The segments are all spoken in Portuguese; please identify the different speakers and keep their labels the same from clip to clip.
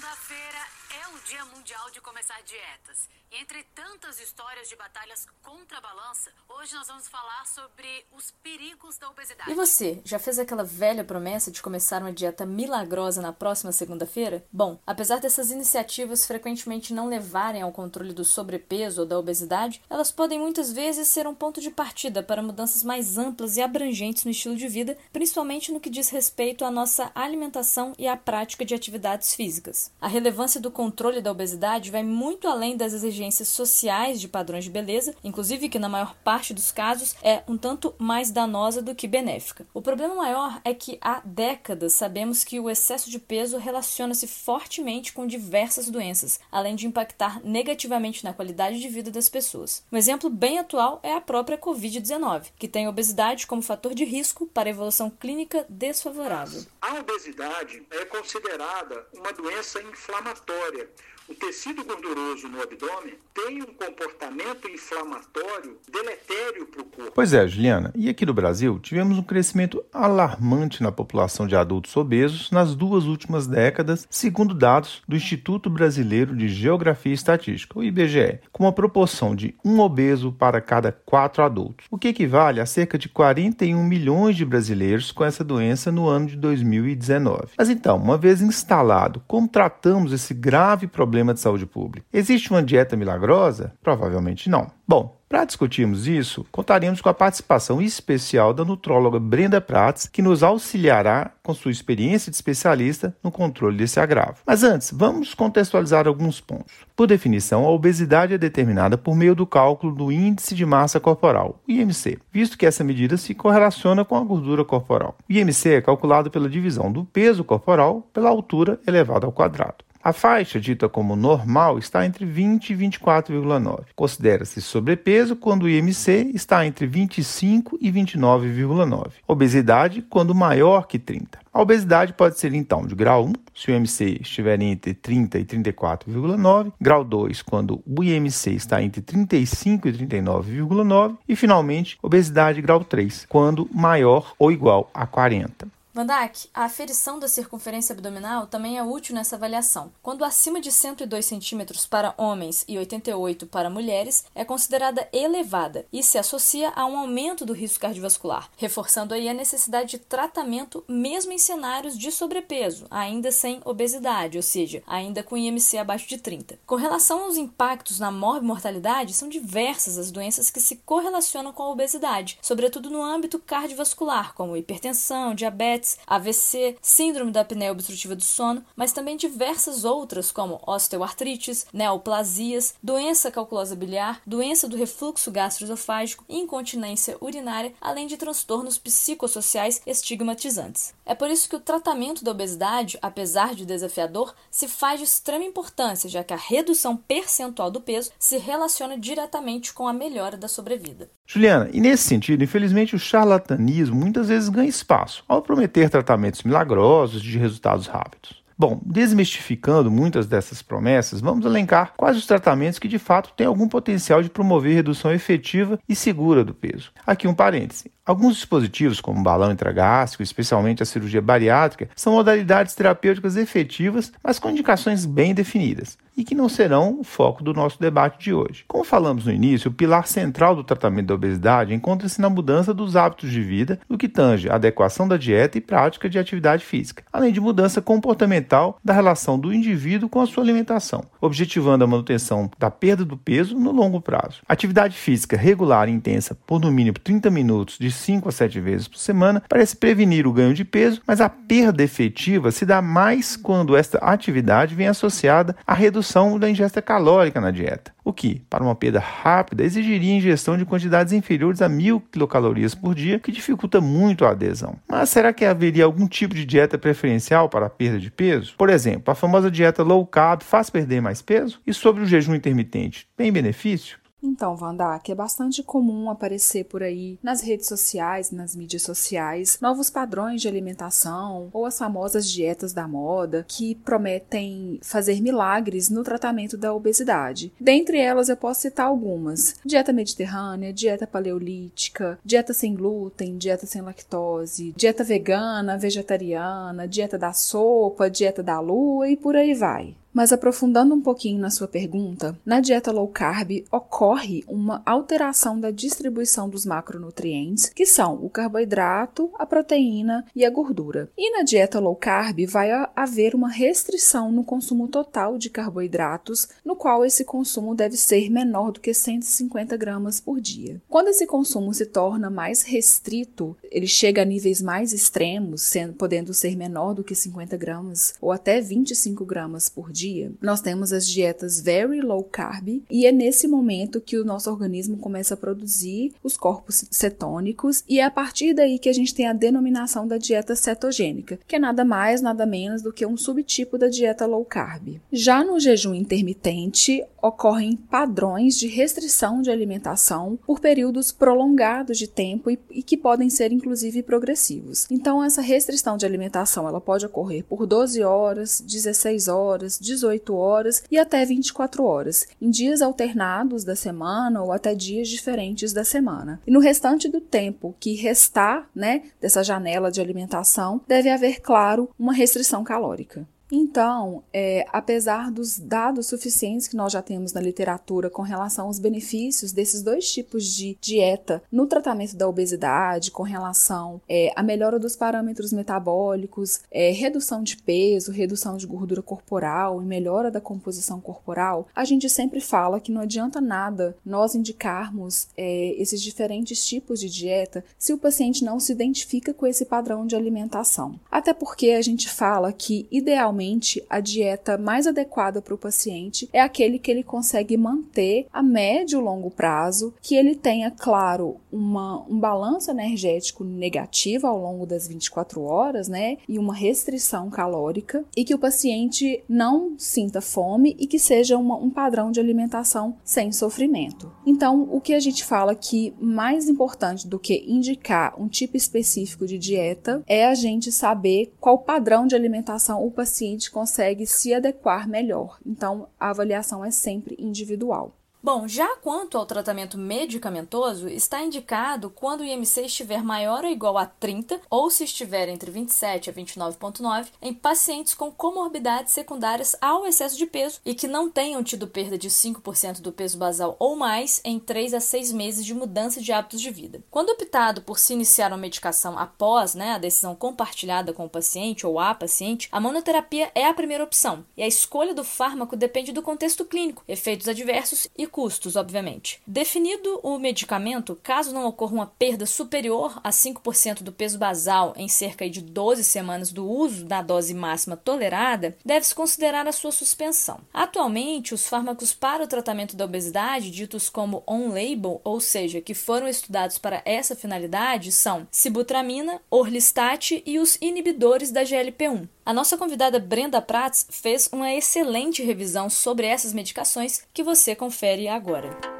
Speaker 1: Segunda-feira é o Dia Mundial de Começar Dietas. E entre tantas histórias de batalhas contra a balança, hoje nós vamos falar sobre os perigos da obesidade.
Speaker 2: E você, já fez aquela velha promessa de começar uma dieta milagrosa na próxima segunda-feira? Bom, apesar dessas iniciativas frequentemente não levarem ao controle do sobrepeso ou da obesidade, elas podem muitas vezes ser um ponto de partida para mudanças mais amplas e abrangentes no estilo de vida, principalmente no que diz respeito à nossa alimentação e à prática de atividades físicas. A relevância do controle da obesidade vai muito além das exigências sociais de padrões de beleza, inclusive que na maior parte dos casos é um tanto mais danosa do que benéfica. O problema maior é que há décadas sabemos que o excesso de peso relaciona-se fortemente com diversas doenças, além de impactar negativamente na qualidade de vida das pessoas. Um exemplo bem atual é a própria Covid-19, que tem obesidade como fator de risco para evolução clínica desfavorável.
Speaker 3: A obesidade é considerada uma doença inflamatória o tecido gorduroso no abdômen tem um comportamento inflamatório deletério para o corpo.
Speaker 4: Pois é, Juliana. E aqui no Brasil, tivemos um crescimento alarmante na população de adultos obesos nas duas últimas décadas, segundo dados do Instituto Brasileiro de Geografia e Estatística, o IBGE, com uma proporção de um obeso para cada quatro adultos, o que equivale a cerca de 41 milhões de brasileiros com essa doença no ano de 2019. Mas então, uma vez instalado, como tratamos esse grave problema de saúde pública? Existe uma dieta milagrosa? Provavelmente não. Bom, para discutirmos isso, contaremos com a participação especial da nutróloga Brenda Prats, que nos auxiliará com sua experiência de especialista no controle desse agravo. Mas antes, vamos contextualizar alguns pontos. Por definição, a obesidade é determinada por meio do cálculo do índice de massa corporal, IMC, visto que essa medida se correlaciona com a gordura corporal. O IMC é calculado pela divisão do peso corporal pela altura elevada ao quadrado. A faixa dita como normal está entre 20 e 24,9. Considera-se sobrepeso quando o IMC está entre 25 e 29,9. Obesidade quando maior que 30. A obesidade pode ser então de grau 1, se o IMC estiver entre 30 e 34,9, grau 2 quando o IMC está entre 35 e 39,9 e finalmente obesidade grau 3, quando maior ou igual a 40.
Speaker 2: Vandak, a aferição da circunferência abdominal também é útil nessa avaliação. Quando acima de 102 centímetros para homens e 88 para mulheres, é considerada elevada e se associa a um aumento do risco cardiovascular, reforçando aí a necessidade de tratamento mesmo em cenários de sobrepeso, ainda sem obesidade, ou seja, ainda com IMC abaixo de 30. Com relação aos impactos na morbimortalidade, são diversas as doenças que se correlacionam com a obesidade, sobretudo no âmbito cardiovascular, como hipertensão, diabetes, diabetes, AVC, síndrome da apneia obstrutiva do sono, mas também diversas outras como osteoartrites, neoplasias, doença calculosa biliar, doença do refluxo gastroesofágico, incontinência urinária, além de transtornos psicossociais estigmatizantes. É por isso que o tratamento da obesidade, apesar de desafiador, se faz de extrema importância, já que a redução percentual do peso se relaciona diretamente com a melhora da sobrevida.
Speaker 4: Juliana, e nesse sentido, infelizmente, o charlatanismo muitas vezes ganha espaço ao prometer tratamentos milagrosos de resultados rápidos. Bom, desmistificando muitas dessas promessas, vamos elencar quais os tratamentos que de fato têm algum potencial de promover redução efetiva e segura do peso. Aqui um parêntese. Alguns dispositivos, como balão intragástrico, especialmente a cirurgia bariátrica, são modalidades terapêuticas efetivas, mas com indicações bem definidas e que não serão o foco do nosso debate de hoje. Como falamos no início, o pilar central do tratamento da obesidade encontra-se na mudança dos hábitos de vida, no que tange a adequação da dieta e prática de atividade física, além de mudança comportamental da relação do indivíduo com a sua alimentação, objetivando a manutenção da perda do peso no longo prazo. Atividade física regular e intensa por no mínimo 30 minutos de 5 a 7 vezes por semana parece prevenir o ganho de peso, mas a perda efetiva se dá mais quando esta atividade vem associada à redução da ingesta calórica na dieta, o que, para uma perda rápida, exigiria ingestão de quantidades inferiores a mil quilocalorias por dia, que dificulta muito a adesão. Mas será que haveria algum tipo de dieta preferencial para a perda de peso? Por exemplo, a famosa dieta low carb faz perder mais peso? E sobre o jejum intermitente, tem benefício?
Speaker 5: Então, Wanda, que é bastante comum aparecer por aí nas redes sociais, nas mídias sociais, novos padrões de alimentação ou as famosas dietas da moda que prometem fazer milagres no tratamento da obesidade. Dentre elas, eu posso citar algumas: dieta mediterrânea, dieta paleolítica, dieta sem glúten, dieta sem lactose, dieta vegana, vegetariana, dieta da sopa, dieta da lua e por aí vai. Mas aprofundando um pouquinho na sua pergunta, na dieta low carb ocorre uma alteração da distribuição dos macronutrientes, que são o carboidrato, a proteína e a gordura. E na dieta low carb vai haver uma restrição no consumo total de carboidratos, no qual esse consumo deve ser menor do que 150 gramas por dia. Quando esse consumo se torna mais restrito, ele chega a níveis mais extremos, sendo, podendo ser menor do que 50 gramas ou até 25 gramas por dia dia, nós temos as dietas very low carb e é nesse momento que o nosso organismo começa a produzir os corpos cetônicos e é a partir daí que a gente tem a denominação da dieta cetogênica, que é nada mais, nada menos do que um subtipo da dieta low carb. Já no jejum intermitente, ocorrem padrões de restrição de alimentação por períodos prolongados de tempo e, e que podem ser inclusive progressivos. Então essa restrição de alimentação, ela pode ocorrer por 12 horas, 16 horas, 18 horas e até 24 horas, em dias alternados da semana ou até dias diferentes da semana. E no restante do tempo que restar, né, dessa janela de alimentação, deve haver, claro, uma restrição calórica. Então, é, apesar dos dados suficientes que nós já temos na literatura com relação aos benefícios desses dois tipos de dieta no tratamento da obesidade, com relação é, à melhora dos parâmetros metabólicos, é, redução de peso, redução de gordura corporal e melhora da composição corporal, a gente sempre fala que não adianta nada nós indicarmos é, esses diferentes tipos de dieta se o paciente não se identifica com esse padrão de alimentação. Até porque a gente fala que, idealmente, Geralmente, a dieta mais adequada para o paciente é aquele que ele consegue manter a médio e longo prazo, que ele tenha, claro, uma, um balanço energético negativo ao longo das 24 horas, né? E uma restrição calórica, e que o paciente não sinta fome e que seja uma, um padrão de alimentação sem sofrimento. Então, o que a gente fala que mais importante do que indicar um tipo específico de dieta é a gente saber qual padrão de alimentação o paciente paciente consegue se adequar melhor. Então, a avaliação é sempre individual.
Speaker 2: Bom, já quanto ao tratamento medicamentoso, está indicado quando o IMC estiver maior ou igual a 30 ou se estiver entre 27 a 29,9 em pacientes com comorbidades secundárias ao excesso de peso e que não tenham tido perda de 5% do peso basal ou mais em 3 a 6 meses de mudança de hábitos de vida. Quando optado por se iniciar uma medicação após né, a decisão compartilhada com o paciente ou a paciente, a monoterapia é a primeira opção e a escolha do fármaco depende do contexto clínico, efeitos adversos e custos, obviamente. Definido o medicamento, caso não ocorra uma perda superior a 5% do peso basal em cerca de 12 semanas do uso da dose máxima tolerada, deve-se considerar a sua suspensão. Atualmente, os fármacos para o tratamento da obesidade, ditos como on-label, ou seja, que foram estudados para essa finalidade, são sibutramina, orlistat e os inibidores da GLP-1. A nossa convidada Brenda Prats fez uma excelente revisão sobre essas medicações que você confere agora.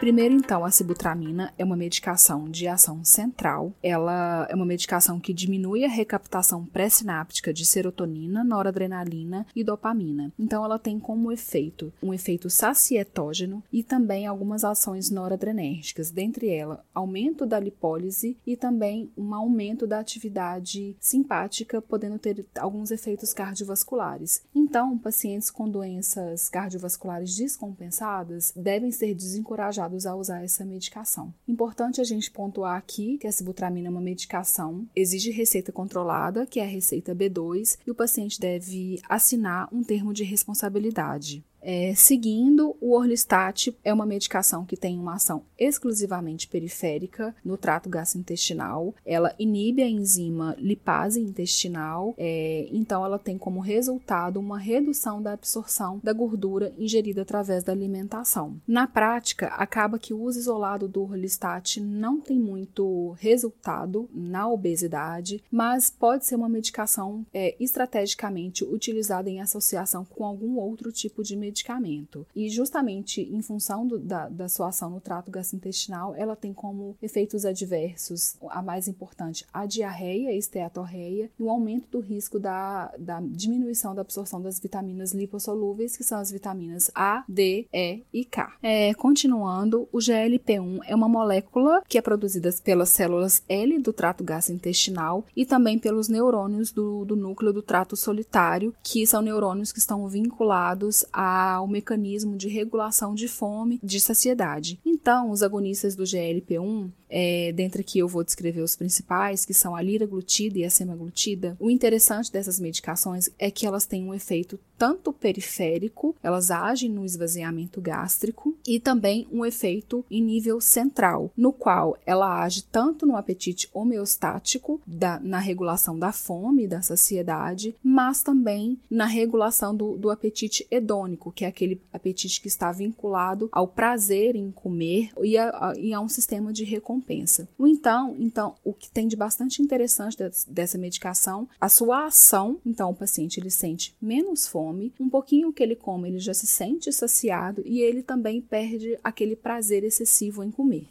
Speaker 5: Primeiro, então, a sibutramina é uma medicação de ação central. Ela é uma medicação que diminui a recaptação pré-sináptica de serotonina, noradrenalina e dopamina. Então, ela tem como efeito um efeito sacietógeno e também algumas ações noradrenérgicas, dentre elas aumento da lipólise e também um aumento da atividade simpática, podendo ter alguns efeitos cardiovasculares. Então, pacientes com doenças cardiovasculares descompensadas devem ser desencorajados a usar essa medicação. Importante a gente pontuar aqui que a sibutramina é uma medicação, exige receita controlada, que é a receita B2, e o paciente deve assinar um termo de responsabilidade. É, seguindo, o Orlistat é uma medicação que tem uma ação exclusivamente periférica no trato gastrointestinal. Ela inibe a enzima lipase intestinal, é, então ela tem como resultado uma redução da absorção da gordura ingerida através da alimentação. Na prática, acaba que o uso isolado do Orlistat não tem muito resultado na obesidade, mas pode ser uma medicação é, estrategicamente utilizada em associação com algum outro tipo de medicamento. E justamente em função do, da, da sua ação no trato gastrointestinal, ela tem como efeitos adversos, a mais importante, a diarreia, a esteatorreia e o aumento do risco da, da diminuição da absorção das vitaminas lipossolúveis, que são as vitaminas A, D, E e K. É, continuando, o GLP-1 é uma molécula que é produzida pelas células L do trato gastrointestinal e também pelos neurônios do, do núcleo do trato solitário, que são neurônios que estão vinculados ao mecanismo de regulação de fome, de saciedade. Então, os agonistas do GLP-1 é, dentre que eu vou descrever os principais, que são a liraglutida e a semaglutida, o interessante dessas medicações é que elas têm um efeito tanto periférico, elas agem no esvaziamento gástrico, e também um efeito em nível central, no qual ela age tanto no apetite homeostático, da, na regulação da fome, da saciedade, mas também na regulação do, do apetite hedônico, que é aquele apetite que está vinculado ao prazer em comer e a, a, e a um sistema de recompensa recompensa. Então, então, o que tem de bastante interessante dessa medicação, a sua ação, então o paciente ele sente menos fome, um pouquinho que ele come, ele já se sente saciado e ele também perde aquele prazer excessivo em comer.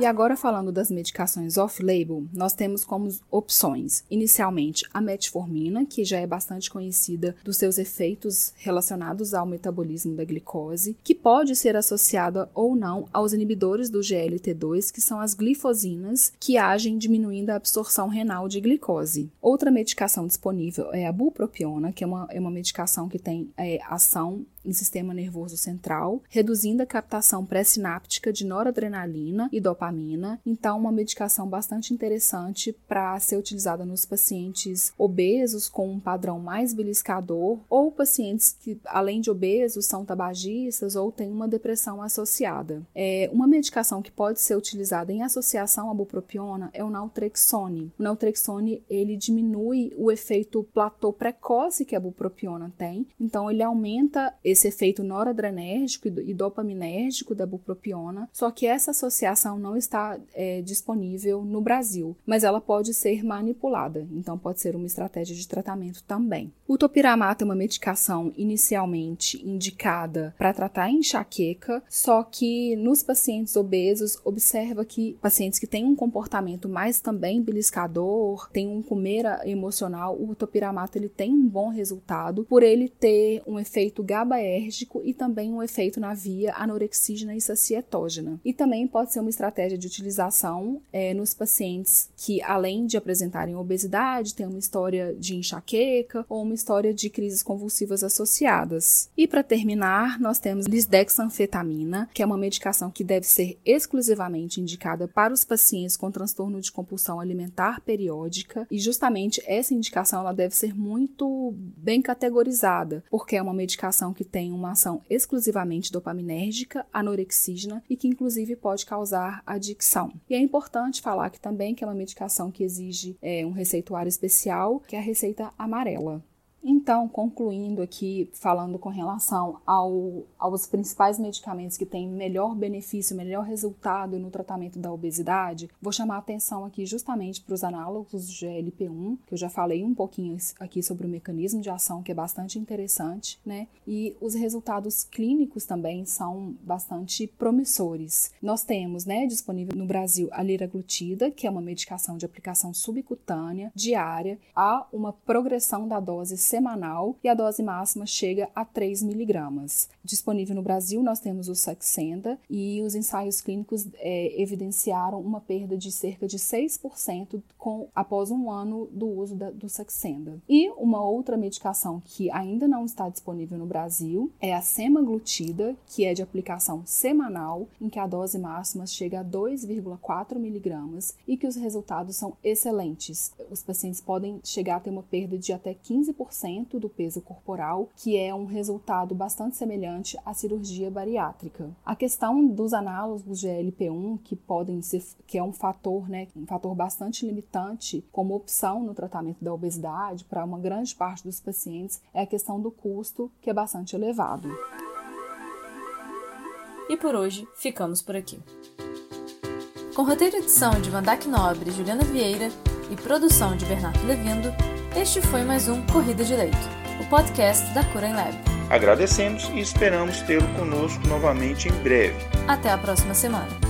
Speaker 5: E agora falando das medicações off-label, nós temos como opções, inicialmente, a metformina, que já é bastante conhecida dos seus efeitos relacionados ao metabolismo da glicose, que pode ser associada ou não aos inibidores do GLT2, que são as glifosinas, que agem diminuindo a absorção renal de glicose. Outra medicação disponível é a bupropiona, que é uma, é uma medicação que tem é, ação em sistema nervoso central, reduzindo a captação pré-sináptica de noradrenalina e dopamina. Então, uma medicação bastante interessante para ser utilizada nos pacientes obesos com um padrão mais beliscador ou pacientes que, além de obesos, são tabagistas ou têm uma depressão associada. É, uma medicação que pode ser utilizada em associação à bupropiona é o naltrexone. O naltrexone ele diminui o efeito platô precoce que a bupropiona tem, então ele aumenta esse efeito noradrenérgico e dopaminérgico da bupropiona, só que essa associação não está é, disponível no Brasil, mas ela pode ser manipulada, então pode ser uma estratégia de tratamento também. O topiramato é uma medicação inicialmente indicada para tratar enxaqueca, só que nos pacientes obesos observa que pacientes que têm um comportamento mais também beliscador, têm um comer emocional, o topiramato ele tem um bom resultado por ele ter um efeito GABA GABAérgico e também um efeito na via anorexígena e sacietógena. E também pode ser uma estratégia de utilização é, nos pacientes que, além de apresentarem obesidade, têm uma história de enxaqueca ou uma história de crises convulsivas associadas. E para terminar, nós temos lisdexanfetamina, que é uma medicação que deve ser exclusivamente indicada para os pacientes com transtorno de compulsão alimentar periódica, e justamente essa indicação ela deve ser muito bem categorizada, porque é uma medicação que tem uma ação exclusivamente dopaminérgica, anorexígena e que inclusive pode causar adicção. E é importante falar que também que é uma medicação que exige é, um receituário especial, que é a receita amarela. Então, concluindo aqui, falando com relação ao, aos principais medicamentos que têm melhor benefício, melhor resultado no tratamento da obesidade, vou chamar a atenção aqui justamente para os análogos do GLP-1, que eu já falei um pouquinho aqui sobre o mecanismo de ação, que é bastante interessante, né? E os resultados clínicos também são bastante promissores. Nós temos, né, disponível no Brasil a liraglutida, que é uma medicação de aplicação subcutânea diária, há uma progressão da dose semanal e a dose máxima chega a 3 miligramas. Disponível no Brasil, nós temos o Saxenda e os ensaios clínicos é, evidenciaram uma perda de cerca de 6% com, após um ano do uso da, do Saxenda. E uma outra medicação que ainda não está disponível no Brasil é a semaglutida, que é de aplicação semanal, em que a dose máxima chega a 2,4 miligramas e que os resultados são excelentes. Os pacientes podem chegar a ter uma perda de até 15% 10% do peso corporal, que é um resultado bastante semelhante à cirurgia bariátrica. A questão dos análogos GLP-1, que podem ser, que é um fator, né, um fator bastante limitante como opção no tratamento da obesidade para uma grande parte dos pacientes, é a questão do custo, que é bastante elevado.
Speaker 2: E por hoje, ficamos por aqui. Com roteiro e edição de Vandac Nobre e Juliana Vieira e produção de Bernardo Levindo, este foi mais um Corrida de Leito, o podcast da Cura Lab.
Speaker 4: Agradecemos e esperamos tê-lo conosco novamente em breve.
Speaker 2: Até a próxima semana.